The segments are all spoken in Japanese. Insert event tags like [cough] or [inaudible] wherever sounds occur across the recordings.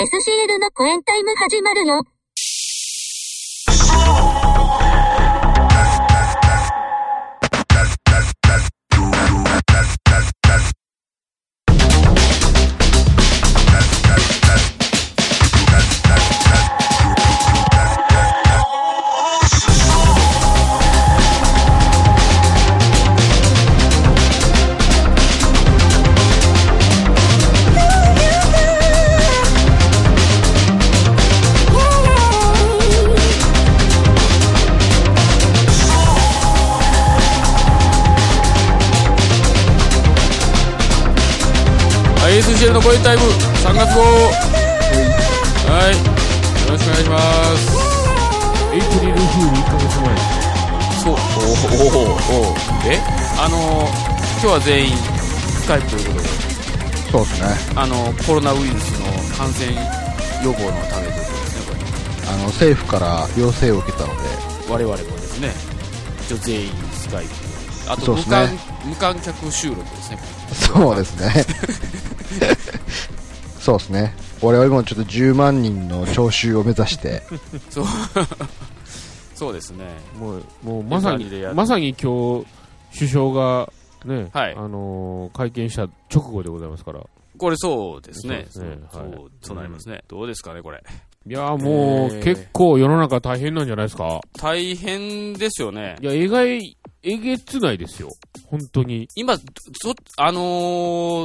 SCL の公演タイム始まるよ。は全員スカイプということで。そうですね。あのコロナウイルスの感染予防のためということですねあの、政府から要請を受けたので、これ我々もですね。一応全員スカイプあと無そうですね。観,、無観客収録ですね。そうですね。[laughs] そうですね。我々もちょっと10万人の聴衆を目指して、そう。そうですね。もうもうまさにまさに今日首相がね、はい。あのー会見した直後でございますから。これそうですね。そうそうはい。そうなりますね、どうですかねこれ。いやーもう、えー。結構世の中大変なんじゃないですか。大変ですよね。いやえがいえげつないですよ。本当に。今、そ、あの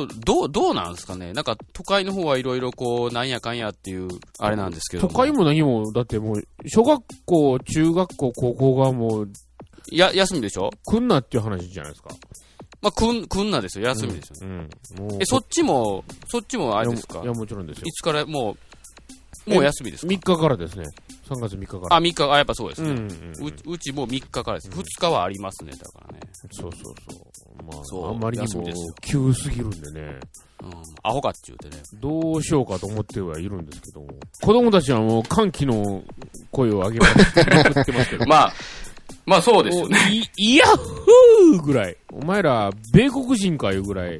ーどう、どうなんですかね。なんか、都会の方はいろいろこう、なんやかんやっていう、あれなんですけども。都会も何もだってもう小学校中学校高校がもうや、休みでしょ。来んなっていう話じゃないですかまあ、くん、くんなですよ。休みですよね。うんもうえ、そっちも、そっちもあれですか？いやもちろんですよいつから、もう、もう休みですか？3日からですね3月3日からあ、3日、あ、やっぱそうですね。うんうんうんううちも3日からです。2日はありますね、だからね。そうそうそう。まあ、そうあんまりにも急すぎるんでね、うん。アホかって言うてね。どうしようかと思ってはいるんですけども、子供たちはもう歓喜の声を上げまく [laughs] ってますけど、まあ、まあそうですよね。いイヤッフーぐらい。お前ら、米国人かいうぐらい。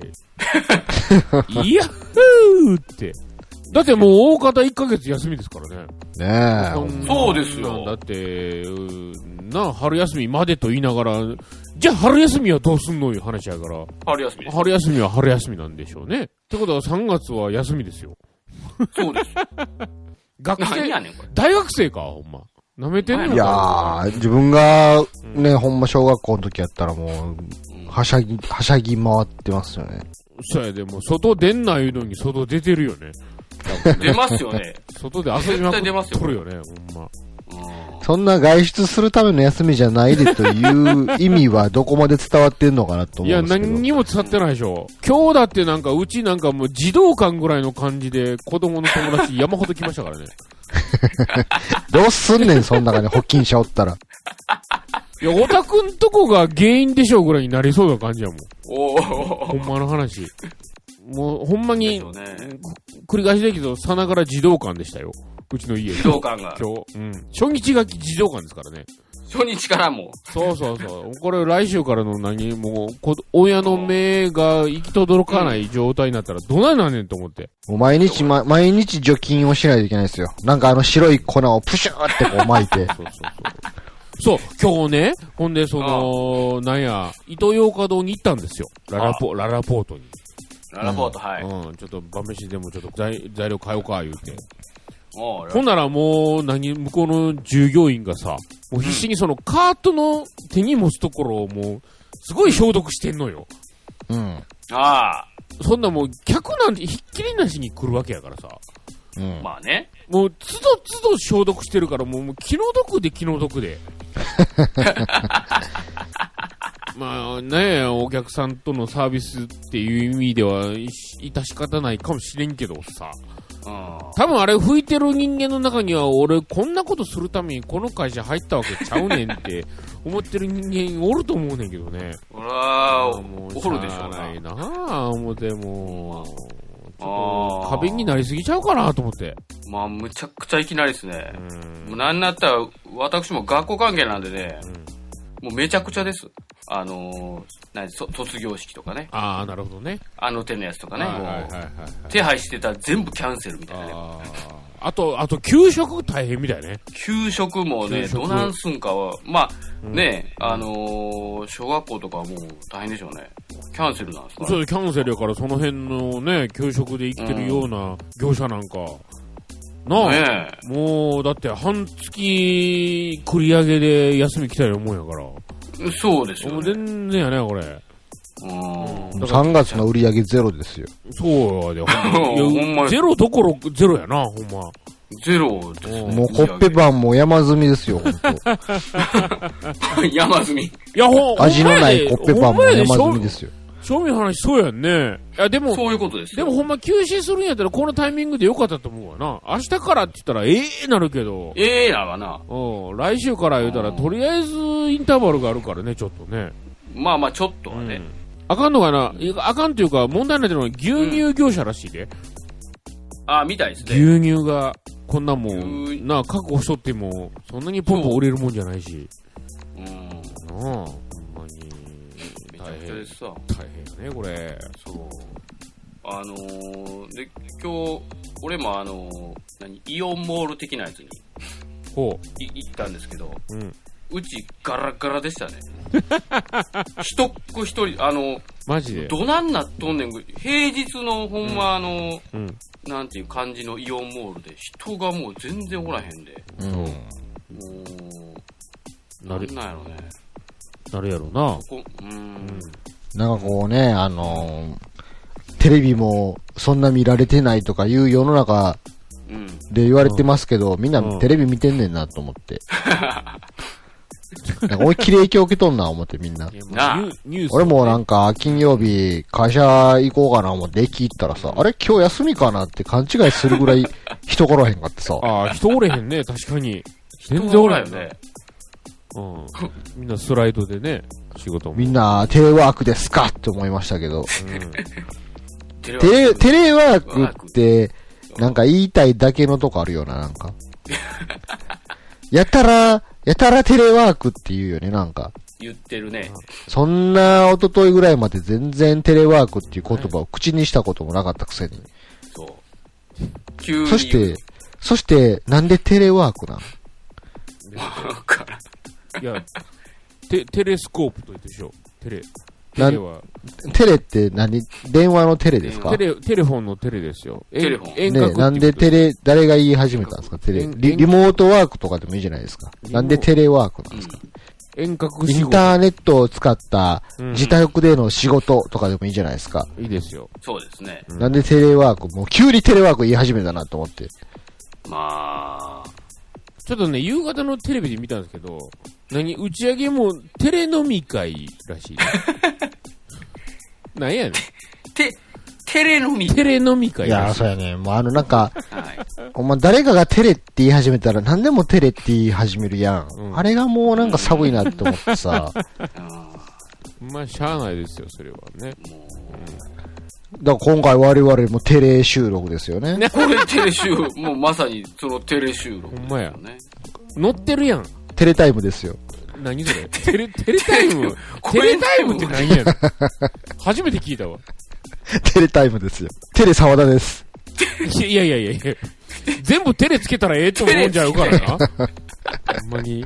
イヤッフーって。だってもう大方1ヶ月休みですからね。ねんそうですよだって、うなあ、春休みまでと言いながら、じゃあ春休みはどうすんのいう話やから、春休み。春休みは春休みなんでしょうね。ってことは3月は休みですよ。そうです。学生何や、ねん、これ。大学生か、ほんま。舐めてんのかいやー、自分がね、ほんま小学校の時やったらもう、はしゃぎ、はしゃぎ回ってますよね。そうやで、もう外出んな言うのに外出てるよね。[laughs] 出ますよね。外で遊びまく絶対出ますよっとるよね、ほんま。うんそんな外出するための休みじゃないでという意味はどこまで伝わってんのかなといや、思うんですけど。何にも伝ってないでしょ。今日だってなんか、うちなんかもう児童館ぐらいの感じで子供の友達山ほど来ましたからね。[laughs] どうすんねん、そん中に保菌者おったら。いや、オタクんとこが原因でしょうぐらいになりそうな感じやもん。おほー。んまの話。もう、ほんまに。繰り返しだけど、さながら児童館でしたよ。うちの家。児童館が。今日。うん。初日が児童館ですからね。初日からもそうそうそう。これ来週からの何もう、こ親の目が行き届かない状態になったらどないなんねんと思って。もう毎日、ま、毎日除菌をしないといけないですよ。なんかあの白い粉をプシューってこう巻いて。そうそうそう。そう、今日ね、ほんで、その、なんや、イトーヨーカドーに行ったんですよ。ララポ、ララポートに。う、ララポート、はい。うん、ちょっと晩飯でもちょっと材材料買おうか、言うて。ほんならもう、何、向こうの従業員がさ、もう必死にそのカートの手に持つところをもう、すごい消毒してんのよ。うん。あそんなもう、客なんてひっきりなしに来るわけやからさ。うんあ、。まあね。もう、つどつど消毒してるから、もう、もう気の毒で気の毒で。[laughs] まあね、お客さんとのサービスっていう意味では、い致し方ないかもしれんけどさ。うん。多分あれ吹いてる人間の中には、俺こんなことするためにこの会社入ったわけちゃうねんって [laughs] 思ってる人間おると思うねんけどね。俺は、もうおるでしょうな。いなあ思ってもう、ちょっと過敏になりすぎちゃうかなと思って。まあ、むちゃくちゃいきなりですねう。んもうなんなったら、私も学校関係なんでね、もうめちゃくちゃです。あのー、卒業式とかね、ああ、なるほどね。あの手のやつとかね、もう。手配してたら全部キャンセルみたいなね。あと、あと、給食大変みたいね。給食もね、どなんすんかは、まあ、ね、あのー小学校とかはもう大変でしょうね。キャンセルなんですか？そう、キャンセルやから、その辺のね、給食で生きてるような業者なんか、なあ、ねもう、だって、半月繰り上げで休み来たようなもんやから。え。そうですもうよね。全然やね、これ。うん。3月の売り上げゼロですよ。そうやで、ほんま [laughs] ゼロどころゼロやな、ほんま。ゼロですよ、もうコッペパンも山積みですよ、ほんと。[laughs] 山積み。いや、ほん、味のないコッペパンも山積みでですよ。正味話そうやんね。いや、でも、そういうことですよ。でもほんま休止するんやったらこのタイミングでよかったと思うわな。明日からって言ったらええなるけど、ええなわな。うん、来週から言うたらうんとりあえずインターバルがあるからね、ちょっとね。まあまあ、ちょっとはね。うんあかんのかな？あかんっていうか問題になってるのは牛乳業者らしいで。あ、みたいですね。牛乳がこんなも牛ん、なあ、確保しとっても、そんなにポンポン売れるもんじゃないし。うん。なあ、ちゃくちゃですさ。大変やね、これ。そう。あのー、で、今日、俺もあのー、何、イオンモール的なやつにほい行ったんですけど、う。うん。うちガラガラでしたね。[laughs] 一っ子一人、あの、マジで？どなんなっとんねん。平日のほんまあの、うん。なんていう感じのイオンモールで、人がもう全然おらへんで。うん。もう、なるんなんやろね。なるやろな。ここうーん。なんかこうね、あのーテレビもそんな見られてないとかいう世の中うん。で言われてますけど、みんなうんテレビ見てんねんなと思って。[laughs] なんか俺綺麗受けとんな思ってみんな。俺もなんか金曜日会社行こうかな思って駅行ったらさ、あれ今日休みかなって勘違いするぐらい人来らへんかってさ。ああ、人おれへんね、確かに。全然おらへんね。うん。みんなスライドでね、仕事も。みんなテレワークですかって思いましたけど。テレテレ、テレワークって、なんか言いたいだけのとこあるよな、なんか。やたら、やたらテレワークって言うよね、なんか。言ってるね。そんな一昨日ぐらいまで全然テレワークっていう言葉を口にしたこともなかったくせに。そう。急に。そして、そして、なんでテレワークなのわからんいや、テ、テレスコープと言ってでしょ。テレ。テなんレは、テレって何？電話のテレですか？テレ、テレフォンのテレですよ。テレフォンね、なんでテレ、レ、誰が言い始めたんですか？テレ遠リ。リモートワークとかでもいいじゃないですか。なんでテレワークなんですか？遠隔イン。ターネットを使ったうん自宅での仕事とかでもいいじゃないですか。いいですよ。そうですね。うんなんでテレワーク？もう急にテレワーク言い始めたなと思って。まあ、ちょっとね、夕方のテレビで見たんですけど、何、打ち上げもテレ飲み会らしい。[laughs] なんやねん。て、テレ飲み。テレ飲みいやー、会らしい。そうやね。もうあのなんか、はい。お前誰かがテレって言い始めたら何でもテレって言い始めるやん。うんあれがもうなんか寒いなって思ってさ。[laughs] まあ、しゃあないですよ、それはね。ーもら今回我々もテレ収録ですよね。う、これテレ収録、もうまさにそのテレ収録ですほんまや。乗ってるやん。テレタイムですよ。何それ？テレ、テレタイム？こ [laughs] テれレタイムって何やねん。初めて聞いたわ。テレタイムですよ。テレ沢田です。いやいやいやいや。全部テレつけたらええと思うんじゃうからな。ほんまに。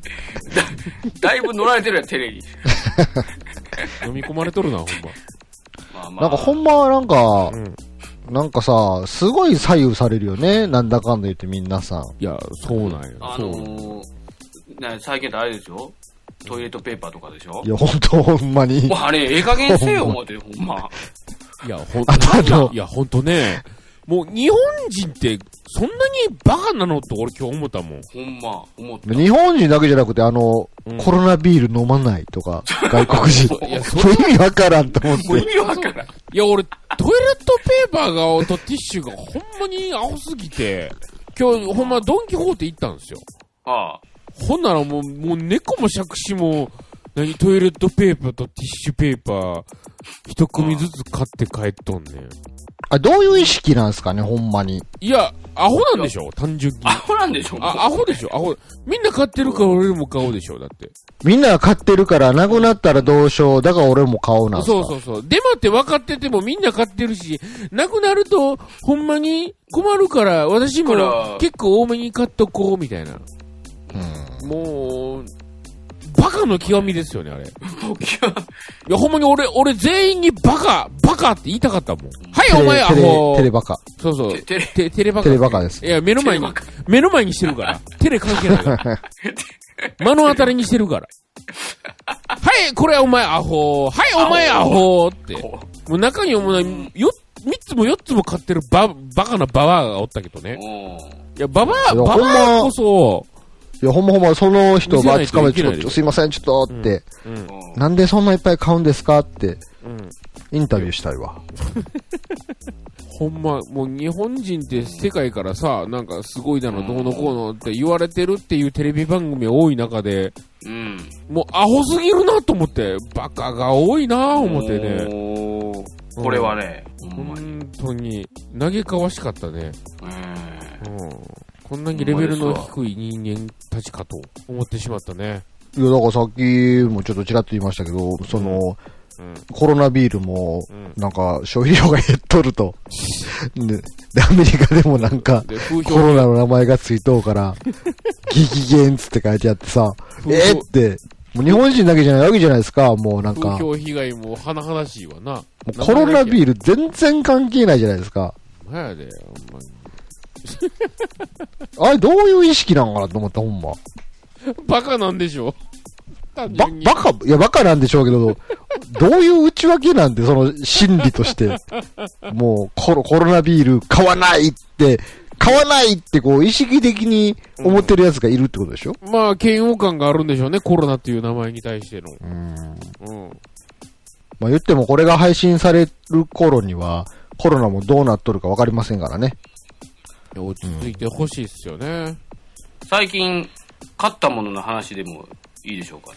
だいぶ乗られてるやん、テレに。[laughs] 飲み込まれとるな、ほんま。なんかほんまなんかま。う、ん。なんかさ、すごい左右されるよね。なんだかんだ言ってみんなさ。いや、そうなんよ。あ。のー、ね、最近ってあれですよ。トイレットペーパーとかでしょ？いや、ほんとほんまにもう。あれ、ええ加減せよ、思って、ほんま。いや、ほんあといや、ほんとね、もう日本人って、そんなにバカなのって俺今日思ったもん。ほんま、思った。日本人だけじゃなくて、あの、うんコロナビール飲まないとか、外国人。いや、そもう意味わからんと思っもう意て。味わからん。いや、俺、トイレットペーパーが、とティッシュがほんまにアホすぎて、今日、ほんまドンキホーテ行ったんですよ。ああ。ほんならもう、もう猫も杓子も、何、トイレットペーパーとティッシュペーパー、一組ずつ買って帰っとんねん。あ、どういう意識なんですかね、ほんまに。いや、アホなんでしょ単純に。アホなんでしょあ、アホでしょアホ。みんな買ってるから俺も買おうでしょだって。みんなが買ってるから、なくなったらどうしよう。だから俺も買おうなんすかそうそうそう。デマって分かっててもみんな買ってるし、なくなると、ほんまに困るから、私も結構多めに買っとこう、みたいな。うん。もう、バカの極みですよね、あれ。いや、ほんまに俺、俺全員にバカ、バカって言いたかったもん。はい、お前アテレホテレバカ。そうそう。テテレテテレバカ。テレバカですいや、目の前に目の前にしてるから。テレ関係ないから。[laughs] 目の当たりにしてるから。はい、これはお前アホ。はい、お前アホって。もう中にはもよ、三つも四つも買ってるバ、バカなババアがおったけどね。おいや、ババア、ババアこそ、いや、ほんまほんま、その人見せないとばつかめて、ちょっと、すいません、ちょっと、って、うん、うん。ーなんでそんないっぱい買うんですか？って、インタビューしたいわ。[laughs] ほんま、もう日本人って世界からさ、なんかすごいだの、どうのこうのって言われてるっていうテレビ番組多い中で、うん。もうアホすぎるなと思って、バカが多いな思ってね。これはね、ほんまに。本当に、嘆かわしかったね。うんうん。こんなにレベルの低い人間たちかと思ってしまったね。いや、だからさっきもちょっとちらっと言いましたけど、その、うん。コロナビールもうん、なんか、消費量が減っとると。で、でアメリカでもなんか、コロナの名前がついとうから、激減つって書いてあってさ、えーって、もう日本人だけじゃないわけじゃないですか、もうなんか、風も評被害も甚だしいわな。うコロナビール全然関係ないじゃないですか。やで、ほんまに。[laughs] あれどういう意識なんかなと思った、ほんま。バカなんでしょ？単ば純、にバカ、いや、バカなんでしょうけど、どういう内訳なんて、その心理として。もうコロ、コロナビール買わないって、買わないってこう、意識的に思ってる奴がいるってことでしょ？まあ、嫌悪感があるんでしょうね、コロナっていう名前に対しての。うん。うん。まあ言ってもこれが配信される頃には、コロナもどうなっとるかわかりませんからね。落ち着いてほしいっすよね。最近、買ったものの話でもいいでしょうか？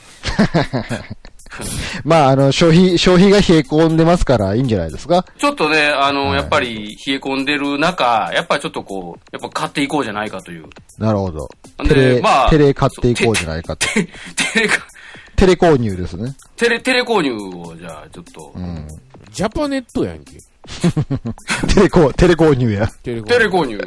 ね。[laughs] まああの、消費、消費が冷え込んでますからいいんじゃないですか？ちょっとね、あの、はいやっぱり冷え込んでる中、やっぱりちょっとこう、やっぱ買っていこうじゃないかという。なるほど。でテレ、まあテレ買っていこうじゃないかと。テレか、テレ購入ですね。テレ、テレ購入をじゃあちょっと、うん。ジャパネットやんけ。[laughs] テレコ、テレ購入や。テレ購入。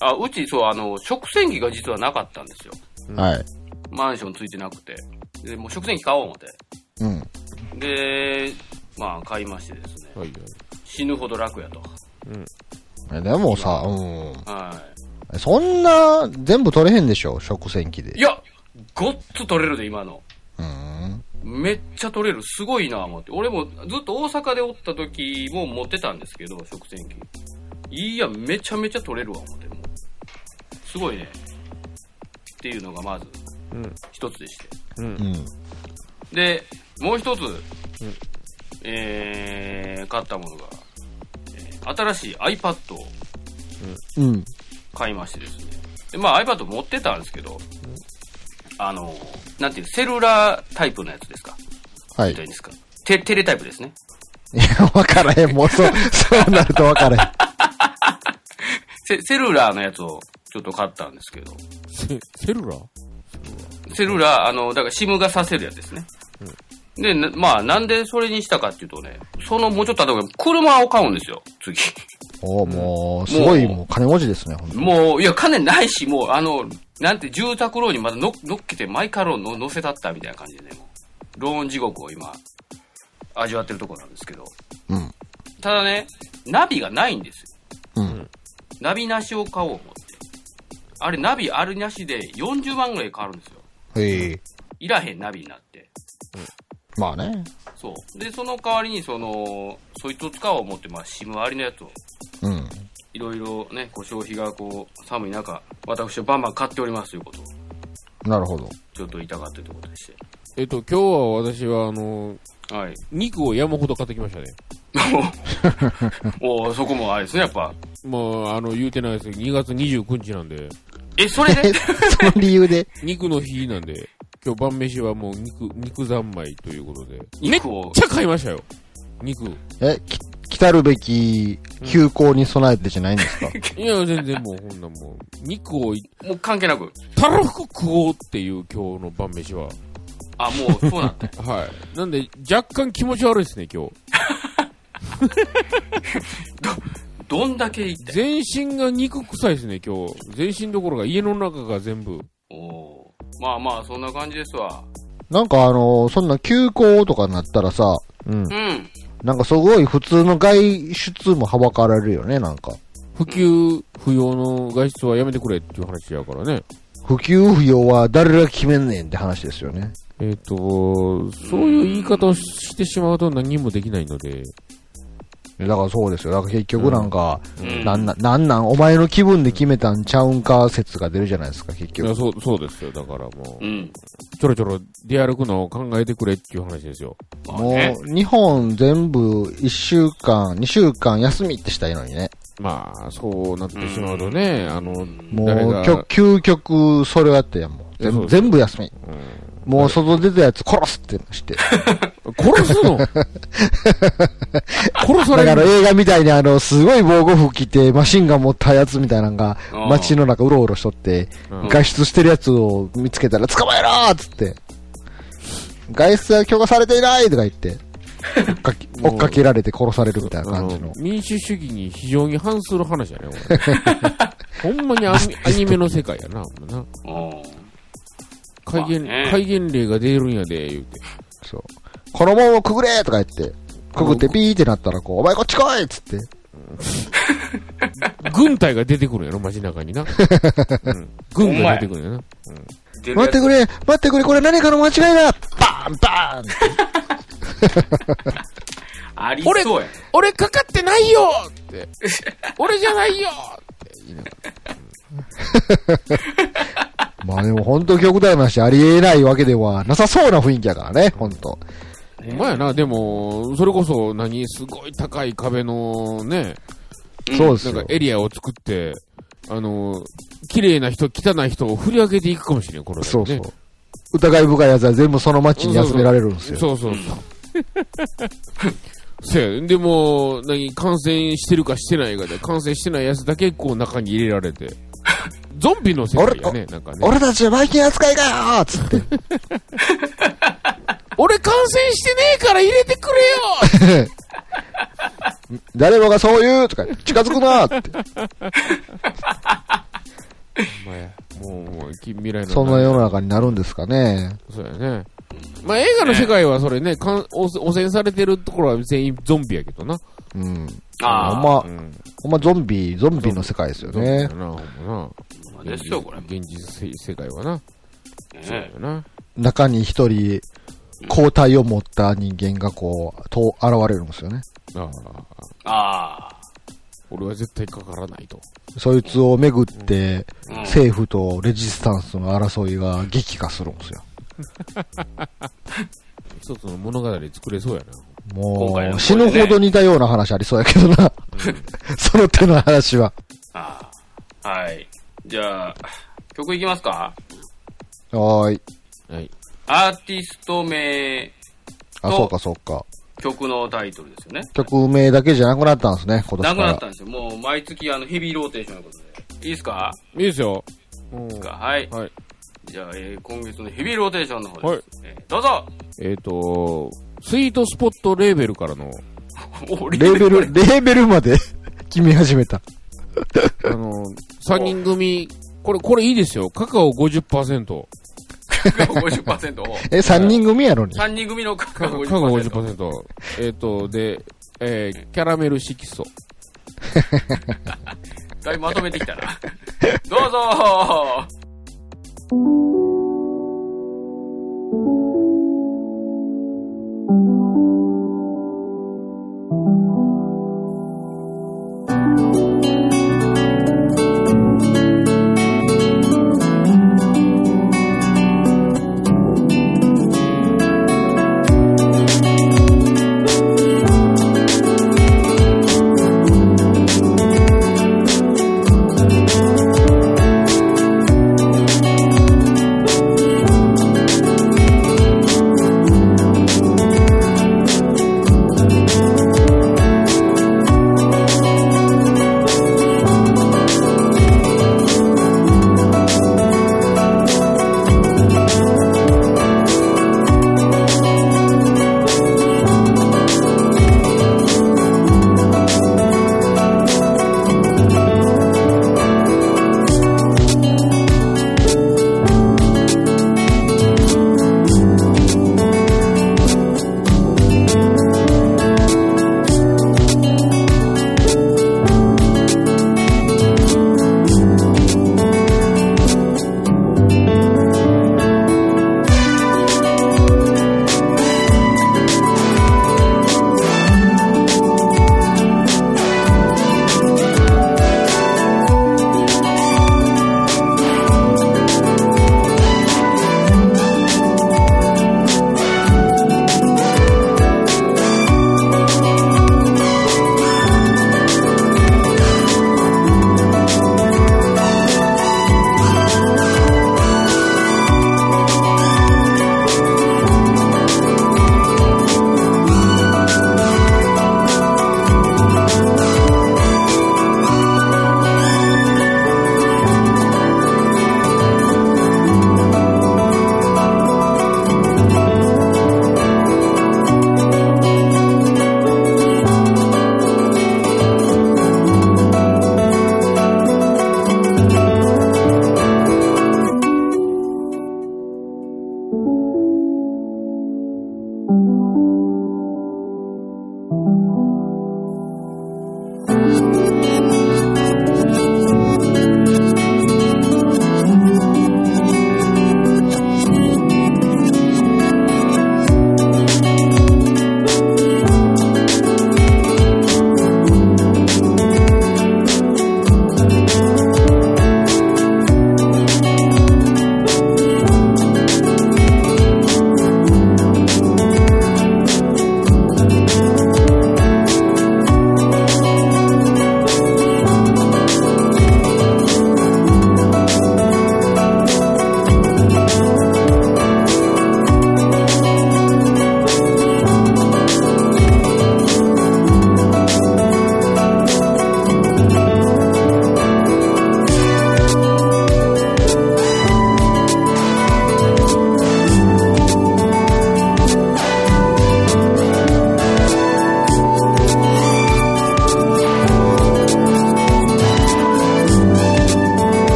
あ、うちそう、あの、食洗機が実はなかったんですよ。はい。マンションついてなくて。で、もう食洗機買おう思って。うん。で、まあ買いましてですね。はいはい。死ぬほど楽やと。えでもさ、うん。はそんな、全部取れへんでしょ？食洗機でい。い。や、ごっつ取れるで、今の。うん。めっちゃ取れる。すごいな思って。俺もずっと大阪でおった時も持ってたんですけど、食洗機。いや、めちゃめちゃ取れるわ、思って。もうすごいね。っていうのがまず、うん。一つでして。うんう。ん。で、もう一つ、えー、買ったものが、えー新しい iPad をうん。買いましてですね。で、まあ iPad 持ってたんですけど、あの、なんていう、セルラータイプのやつですか？はいですか？テテレタイプですね。いや、わからへん。もうそう、そうなるとわからへん。[laughs] セセルラーのやつをちょっと買ったんですけど、セセルラー？セルラー、あの、だから SIM がさせるやつですね。で、なまあ、なんでそれにしたかっていうとね、そのもうちょっと後で車を買うんですよ、次。おもう、すごい、もう金持ちですね、ほんともう、いや、金ないし、もう、あの、なんて、住宅ローンにまだの乗っけて、マイカーローンの乗せたったみたいな感じでね、もう、ローン地獄を今、味わってるところなんですけど、うん。ただね、ナビがないんですよ。うん。ナビなしを買おう思って。あれ、ナビあるなしで40万ぐらい変わるんですよ。へえ。いらへんナビになって。まあね。そう。で、その代わりに、その、そいつを使おう思って、まあ、シムありのやつを、うん。いろいろね、こう消費がこう、寒い中、私はバンバン買っておりますということを、なるほど。ちょっと言いたかったということでして。えっと、今日は私は、あの、はい。肉を山ほど買ってきましたね。[laughs] おおそこもあれですね、やっぱ。もう、あの、言うてないですけど、2月29日なんで、え、それえ、でその理由で？[laughs] 肉の日なんで、今日晩飯はもう肉、肉三昧ということで。めっ肉をちゃ買いましたよ。肉。え、き来たるべき休校に備えてじゃないんですか、[laughs] いや、全然もう、ほんなもう、肉をいもう関係なく。たらふく食おうっていう今日の晩飯は。あ、もう、そうなんだ。[laughs] はい。なんで、若干気持ち悪いですね、今日。[laughs] どんだけいって。全身が肉臭いですね、今日。全身どころか家の中が全部。おーまあまあ、そんな感じですわ。なんかあの、そんな休校とかになったらさ、うん。うん。なんかすごい普通の外出もはばかられるよね、なんか。普及不要の外出はやめてくれっていう話やからね。普及不要は誰が決めんねんって話ですよね。えっ、と、そういう言い方をしてしまうと何もできないので。だからそうですよ。だから結局なんか、うんなんなん、なんなん、お前の気分で決めたんちゃうんか説が出るじゃないですか、結いや局。そう、そうですよ。だからもう、うん。ちょろちょろ出歩くのを考えてくれっていう話ですよ。もまあね。う、日本全部1週間、2週間休みってしたらいいのにね。まあ、そうなってしまうとね、あの、も誰がう、きょ究極、それをやってやんもう。全部全部休み。うんもう外出たやつ殺すってして。[laughs] 殺すの？[laughs] 殺 [laughs] さだかられる映画みたいにあの、すごい防護服着て、マシンガン持ったやつみたいなのが街の中うろうろしとって、うん外出してるやつを見つけたら捕まえろーっつって、外出は許可されていないとか言って、追っかけ [laughs] られて殺されるみたいな感じの。民主主義に非常に反する話やね、[laughs] ほんまにアニアニメの世界やな、ほんまな。戒厳、まあね戒厳令が出るんやで、言うて。そう。この門をくぐれとか言って、くぐってピーってなったらこう、お前こっち来いっつって、軍隊が出てくるやろ、街中にな。うん、軍が出てくるやな。出るやつ待ってくれ待ってくれこれ何かの間違いだバーンバーンありそうや。俺俺かかってないよって。俺じゃないよって言いながらまあでも本当極端な話ありえないわけではなさそうな雰囲気やからね、本当ら。ほんまやな、でも、それこそ、何、すごい高い壁のね、そうですよなんか。エリアを作って、あの、綺麗な人、汚い人を振り分けていくかもしれん、このそうそうね。。疑い深い奴は全部その街に集められるんですよ。そうそうそう。[laughs] そうや、でも、何、感染してるかしてないかで、感染してないやつだけこう中に入れられて、[laughs] ゾンビの世界やね、なんかね。俺たちはバイキン扱いかよーっつって。俺感染してねえから入れてくれよ [laughs] 誰もがそう言うとか、近づくなーって。まあや、もう、もう、近未来の。そんな世の中になるんですかね。そうやね。まあ映画の世界はそれね、かん汚汚染されてるところは全員ゾンビやけどな。うん。あほんまう、ん。ほんまゾンビ、ゾンビの世界ですよね。な、ほんまあ。な。ですよ、これ。現実世界はな。そうねやな。中に一人、抗体を持った人間がこう、と、現れるんですよね。ああ、ああ。俺は絶対かからないと。そいつをめぐって、うん政府とレジスタンスの争いが激化するんですよ。[laughs] 一つの物語作れそうやな。もう、死ぬほど似たような話ありそうやけどな。[laughs] その手の話は。ああ。はい。じゃあ、曲いきますか？はーい。はい。アーティスト名、あ、とそうかそうか。曲のタイトルですよね。曲名だけじゃなくなったんですね、今年なから。くなったんですよ。もう毎月あのヘビーローテーションのことで。いいですか？いいですよ。うんはい。はい。じゃあ、えー今月のヘビーローテーションの方です。はいえーどうぞえっ、と、スイートスポットレーベルからの、おレーベル、レーベルまで [laughs] 決め始めた。あの、3人組、これ、これいいですよ。カカオ50%。50%を。[laughs] え、3人組やのに。3人組のカカオカカカカオ50%。50%。えっ、と、で、えーキャラメル色素。[laughs] だいぶまとめてきたな。[laughs] どうぞ「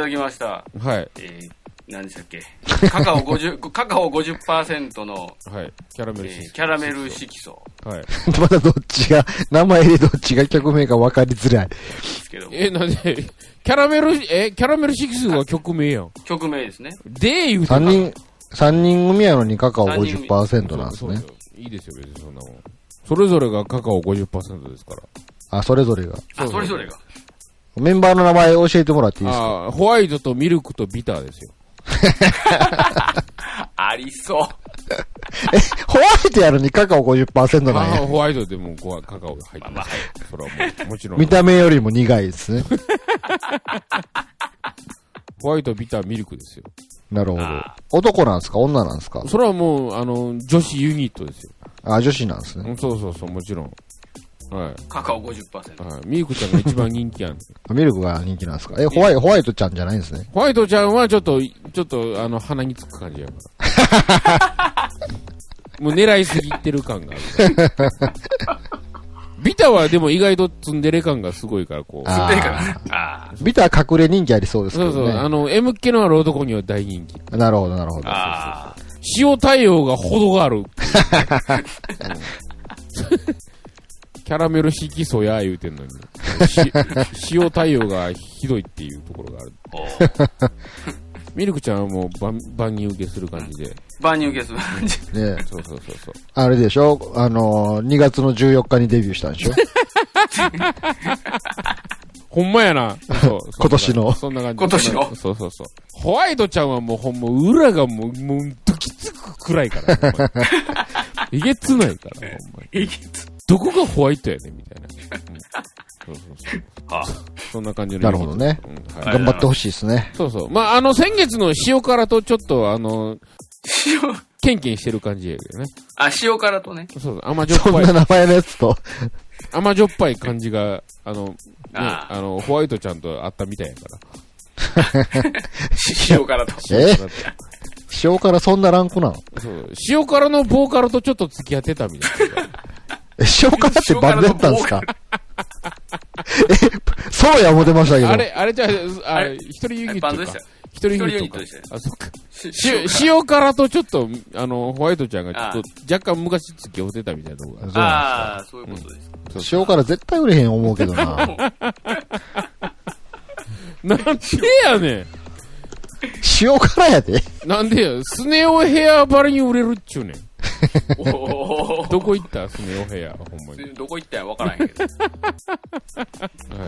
だきました。はい。えー、何でしたっけ？カカオ50、[laughs] カカオ50%の、はい。キャラメえルシーキャラメル色素はい。[laughs] まだどっちが、名前でどっちが曲名か分かりづらい。ですけども、え、なんで、キャラメル、え、キャラメルシキスが曲名やん。曲名ですね。で、言うて三人、三人組やのにカカオ50%なんですねそうそ。ういいですよ、別にそんなもん。それぞれがカカオ50%ですから。あ、それぞれが。あ、それぞれが。メンバーの名前教えてもらっていいですか？ああ、ホワイトとミルクとビターですよ。[laughs] ありそう。[laughs] ホワイトやのにカカオ50%なんや？ホワイトでもごカカオが入ってまあまあます。それはもう、もちろん見。た目よりも苦いですね。[laughs] ホワイト、ビター、ミルクですよ。なるほどあ。男なんですか？女なんですか？それはもう、あの、女子ユニットですよ。あ、女子なんですね。うんそうそうそう、もちろん。はい。カカオ50%。はい。ミルクちゃんが一番人気やん。[laughs] ミルクが人気なんですか？え、ホワイト、ホワイトちゃんじゃないんですね？ホワイトちゃんはちょっと、ちょっと、あの、鼻につく感じやから。[laughs] もう狙いすぎてる感がある。ビタはでも意外とツンデレ感がすごいから、こう。あ吸ってるからな。あビター隠れ人気ありそうですけそうそう、どね。あの、M 気のある男には大人気。なるほど、なるほど。あ。あ塩対応が程がある。[laughs] うんキャラメル色素や言うてんのに。[laughs] し塩対応がひどいっていうところがある。[laughs] ミルクちゃんはもう万万人受けする感じで。万人受けする。ねそうそうそうそう。あれでしょ？あのー、2月の14日にデビューしたんでしょ？[laughs] ほんまやな。そう。今年のそんな感じ。今年の？そうそうそう。ホワイトちゃんはもうほんま裏がもう、もうドキつくくらいから。えげつないから、ほんまに。いきつ。どこがホワイトやねんみたいな。うん、そうそうそう。あそんな感じの。なるほどねうん。ははいい。頑張ってほしいですね。そうそう。まあ、あの、先月の塩辛とちょっと、あの、塩、ケンケンしてる感じやけどね。あ、塩辛とね。そうそう。甘じょっぱいそんな、名前のやつと、甘じょっぱい感じが、あの、ね、ああの、ホワイトちゃんとあったみたいやから。[laughs] 塩辛と。え？塩辛そんなランクなのそう。塩辛のボーカルとちょっと付き合ってたみたいな。え、塩辛ってバンドやったんですか？え、そうや思ってましたけど。あれ、あれじゃあ、ああれ一人ユニットかバンドでした。よ。一人ユニ一人ユットかニットでしたよ。あ、そっか。塩辛とちょっと、あの、ホワイトちゃんがちょっと、若干昔付き合ってたみたいなとこがそうなんですかああ、そういうことです。そう塩辛絶対売れへん思うけどな。[laughs] なんでやね塩辛やで。ん。なんでや、スネオヘアバリに売れるっちゅうねん。おお。どこ行ったスネオヘア、ほんまに。どこ行ったんや分からへんけど。は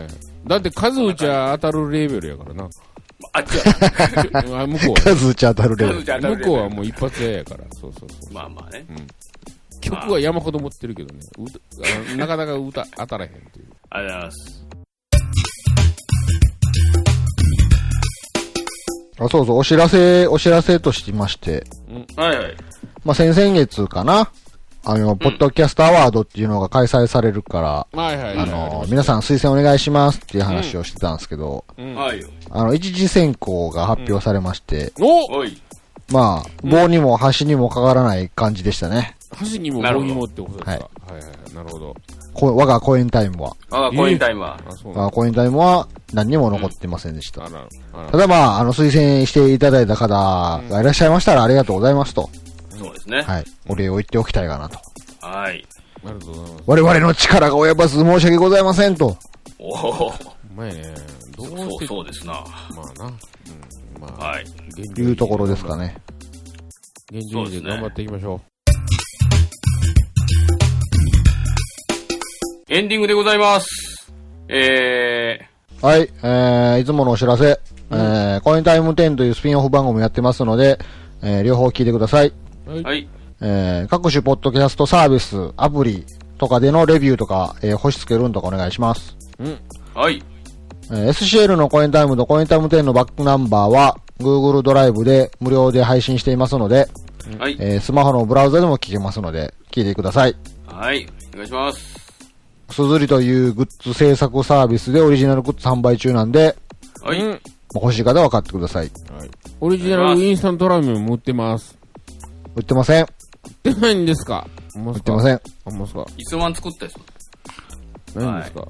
い。だって数打ちゃ当たるレベルやからな。あっちは。あ向こう数打ち当たるレベル。向こうはもう一発屋やから。そうそうそう。まあまあね。曲は山ほど持ってるけどね。なかなか歌当たらへんっていう。ありがとうございます。あ、そうそう、お知らせ、お知らせとしまして、はいはい。まあ、先々月かな。あの、ポッドキャストアワードっていうのが開催されるから、はいはいはい。あの、皆さん推薦お願いしますっていう話をしてたんですけど、うんはいよ。あの、一次選考が発表されまして、おおい。まあ、棒にも端にもかからない感じでしたね。箸にもなるほど棒にもってことですか。ははいいはいはい。なるほど。こ我が公演タイムは。我がコインタイムは。あ、そう我なんが公演タイムは何にも残ってませんでした。だ。あら、あたら。だまあ、あの、推薦していただいた方がいらっしゃいましたらありがとうございますと。そうですね。はい。お礼を言っておきたいかなと。はい。ありがとうございます。我々の力が及ばず申し訳ございませんと。おお。ほんまやね。どうそうそうですな。まあな。うん。まあ、はい。現いうところですか。ね。現状で頑張っていきましょエンディングでございます。えはい。えー、いつものお知らせ。えー、コインタイム10というスピンオフ番組もやってますので、えー、両方聞いてください。う。はい。えー、各種ポッドキャストサービス、アプリとかでのレビューとか、えー、星つけるんとかお願いします。うん。はい。えー SCL のコインタイムとコインタイム10のバックナンバーは、Google ドライブで無料で配信していますので、はい。えースマホのブラウザでも聞けますので、聞いてください。はい。お願いします。すずりというグッズ制作サービスでオリジナルグッズ販売中なんで、はい。欲しい方は買ってください。はい。オリジナルインスタントラーメンも売ってます。売ってません。売ってないんですか？売売ってません。あんますか？いつまん作ったやつないんですか？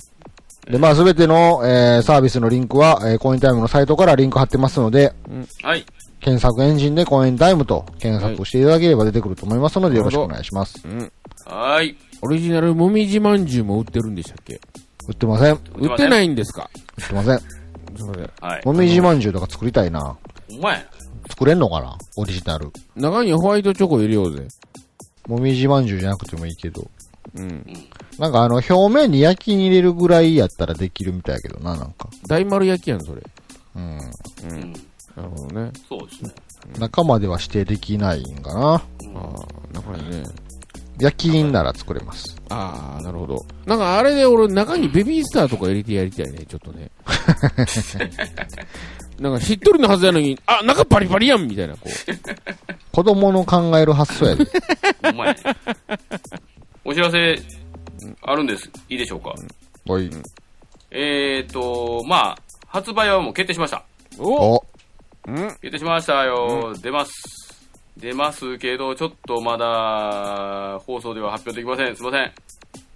で、まあ、すべての、えーサービスのリンクは、えーコインタイムのサイトからリンク貼ってますので、はい。検索エンジンでコインタイムと検索していただければ出てくると思いますので、よろしくお願いします。うん。はい。オリジナルもみじまんじゅうも売ってるんでしたっけ？売ってません。売売ってないいんですか？ってません。それで。はい。もみじまんじゅうとか作りたいな。お前。作れんのかな？オリジナル。中にホワイトチョコ入れようぜ。もみじまんじゅうじゃなくてもいいけど。うん。なんかあの、表面に焼きに入れるぐらいやったらできるみたいやけどな、なんか。大丸焼きやん、それ。うん。うん。うん。なるほどね。そうですね。中までは指定できないんかな。ああ、中にね。焼き印なら作れます。ああ、なるほど。なんかあれで俺中にベビースターとか入れてやりたいね、ちょっとね。[laughs] なんかしっとりのはずやのに、あ、中パリパリやんみたいな、こう。[laughs] 子供の考える発想やで。お前。お知らせ、あるんです。いいでしょうか。おい。えーと、まあ、発売はもう決定しました。おお、うん決定しましたよ。出ます。出ますけど、ちょっとまだ、放送では発表できません。すいません。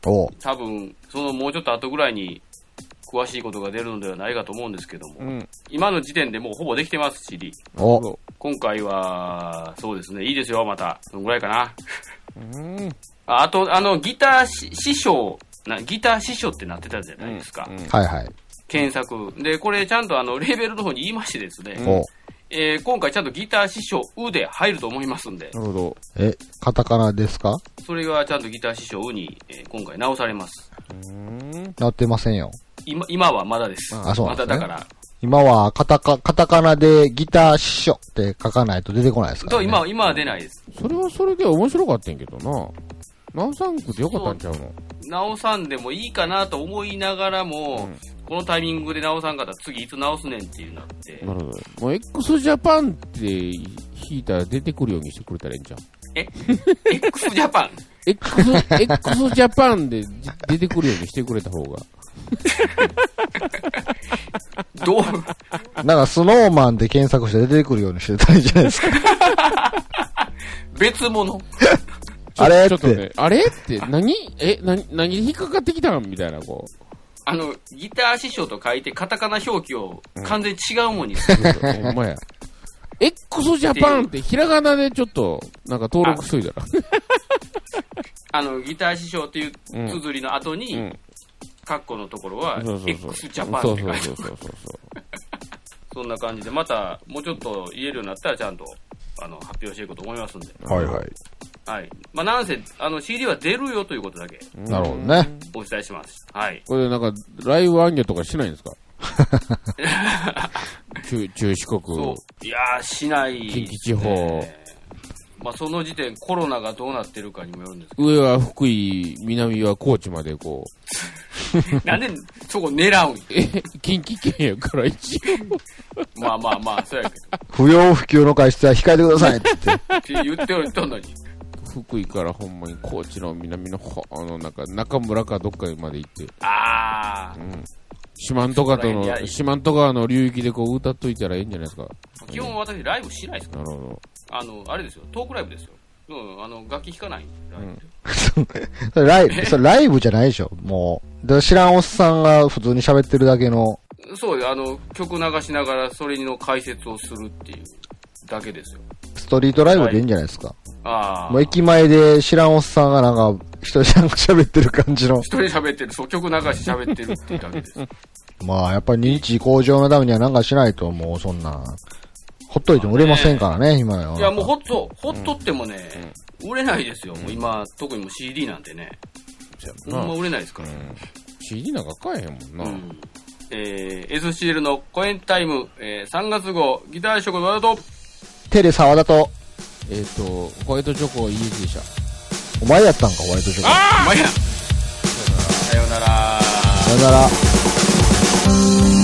お、多分、そのもうちょっと後ぐらいに、詳しいことが出るのではないかと思うんですけども、うん。今の時点でもうほぼできてます、CD。お、今回は、そうですね、いいですよ、また。そのぐらいかな。うん。ああと、あの、ギターし師匠、なギター師匠ってなってたじゃないですか。うんはいはい。検索。で、これちゃんとあの、レーベルの方に言いましてですね、うんお、えー今回ちゃんとギター師匠、うで入ると思いますんで、なるほど。え、カタカナですか？それがちゃんとギター師匠うに、えー今回直されます。うん。なってませんよ。今、今はまだです。あそうなんですねまだだから。今はカタカ、カタカナでギター師匠って書かないと出てこないですから、ね。と今は、今は出ないです。それはそれで面白かったんやけどな。ナウサンクでよかったんちゃうの？直さんでもいいかなと思いながらも、このタイミングで直さんかったら次いつ直すねんっていうなって、なるほど。もう x ジャパンって弾いたら出てくるようにしてくれたらいいんじゃん。え ?x ジャパン？[laughs] X、X ジャパンで出てくるようにしてくれた方が。どう？なんかスノーマンで検索して出てくるようにしてたらいいじゃないですか。別物？[laughs] あれ？ってちょっとね、あれ？って何？え、な、何で引っかかってきたん？みたいな、こう。あの、ギター師匠と書いてカタカナ表記を完全に違うもんにする。ほんまや。X ジャパンってひらがなでちょっと、なんか登録しといたら。あの、ギター師匠っていううん綴りの後に、うん。カッコのところは。X ジャパンって書いてあるそうそうそうそう。そんな感じで、またもうちょっと言えるようになったらちゃんとあの発表していこうと思いますんで。はいはい。はい。まあ、なんせ、あの CD は出るよということだけなるほどね。お伝えします。はい。これなんか、ライブアンとかしないんですか？[laughs] 中、中四国。そう。いやー、しない、近畿地方ねまあ、その時点、コロナがどうなってるかにもよるんですけ上は福井、南は高知までこう。ど、[laughs] なんでそこ狙うんえ、近畿圏やから一応。[laughs] まあまあまあ、そうやけ不要不急の外出は控えてくださいって言って。ど。って言っておいたのに。福井からほんまに高知の南の方、あの、なんか中村かどっかまで行って、あー。うん。四万十川との、四万十川の流域でこう歌っといたらいいんじゃないですか。基本私ライブしないですか？なるほら。あの、あれですよ。トークライブですよ。うん、あの、楽器弾かないライブってそれライブ、それライブじゃないでしょ、もう。で知らんおっさんが普通に喋ってるだけの。そうよあの、曲流しながらそれの解説をするっていうだけですよ。ストリートライブでいいんじゃないですか。ああ。もう駅前で知らんおっさんがなんか、一人なんか喋ってる感じの。一人喋ってる、そう、曲流し喋ってるっていうだけです。まあ、やっぱり認知向上のためにはなんかしないと、もうそんな、ほっといても売れませんからね、今の世の中いや、もうほっと、ほっとってもね、売れないですよ。もう今、特にもう CD なんてね。ど。ほんま売れないですから。うん。CD なんか買えへんもんな。うん。えー、SCL のコエンタイム、えー、3月号、ギター色のワードと、テレ沢田と、えっ、と、ホワイトチョコ家でした。お前やったんか、ホワイトチョコ。お前やさようなら。さよなら。「さ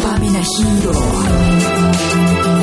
そう正当化すればみんなヒーロー。